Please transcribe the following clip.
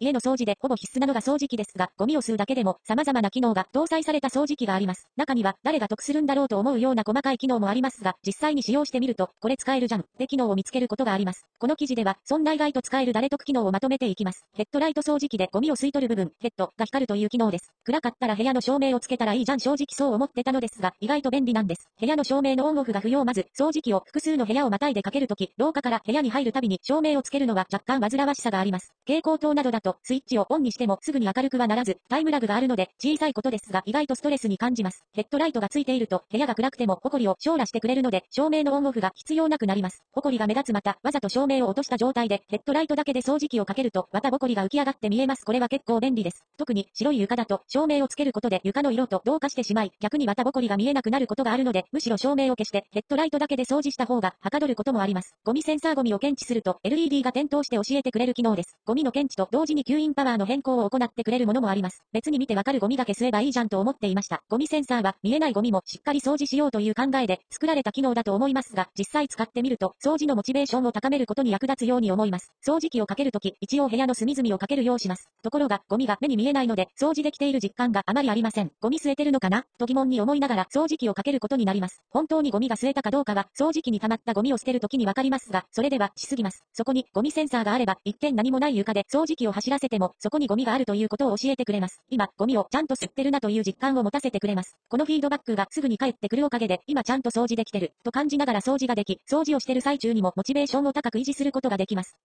家の掃除でほぼ必須なのが掃除機ですが、ゴミを吸うだけでも様々な機能が搭載された掃除機があります。中には誰が得するんだろうと思うような細かい機能もありますが、実際に使用してみると、これ使えるじゃんって機能を見つけることがあります。この記事では、そんな意外と使える誰得機能をまとめていきます。ヘッドライト掃除機でゴミを吸い取る部分、ヘッドが光るという機能です。暗かったら部屋の照明をつけたらいいじゃん正直そう思ってたのですが、意外と便利なんです。部屋の照明のオンオフが不要まず、掃除機を複数の部屋をまたいでかけるとき、廊下から部屋に入るたびに照明をつけるのは若干煩わしさがあります。蛍光灯などだと、スイッチをオンにしてもすぐに明るくはならず、タイムラグがあるので、小さいことですが意外とストレスに感じます。ヘッドライトがついていると、部屋が暗くても、ホコリを照らしてくれるので、照明のオンオフが必要なくなります。ホコリが目立つまた、わざと照明を落とした状態で、ヘッドライトだけで掃除機をかけると、またボコリが浮き上がって見えます。これは結構便利です。特に、白い床だと、照明をつけることで床の色と同化してしまい、逆にまたボコリが見えなくなることがあるので、むしろ照明を消して、ヘッドライトだけで掃除した方が、はかどることもあります。ゴミセンサーゴミを検知すると、LED が点灯して教えてくれる機能です。ゴミの検知と同時に吸引パワーの変更を行ってくれるものもあります。別に見てわかるゴミが消すえばいいじゃんと思っていました。ゴミセンサーは、見えないゴミもしっかり掃除しようという考えで、作られた機能だと思いますが、実際使ってみると、掃除のモチベーションを高めることに役立つように思います。掃除機をかけるとき、一応部屋の隅々をかけるようします。ところが、ゴミが目に見えないので、掃除できている実感があまりありません。ゴミ吸えてるのかな？と疑問に思いながら、掃除機をかけることになります。本当にゴミが吸えたかどうかは、掃除機に溜まったゴミを捨てるときにわかりますが、それではしすぎます。そこに、ゴミセンサーがあれば、一見何もない床で掃除機を走らせても、そこにゴミがあるということを教えてくれます。今、ゴミをちゃんと吸ってるなという実感を持たせてくれます。このフィードバックがすぐに返ってくるおかげで、今ちゃんと掃除できてる、と感じながら掃除ができ、掃除をしてる最中にもモチベーションを高く維持することができます。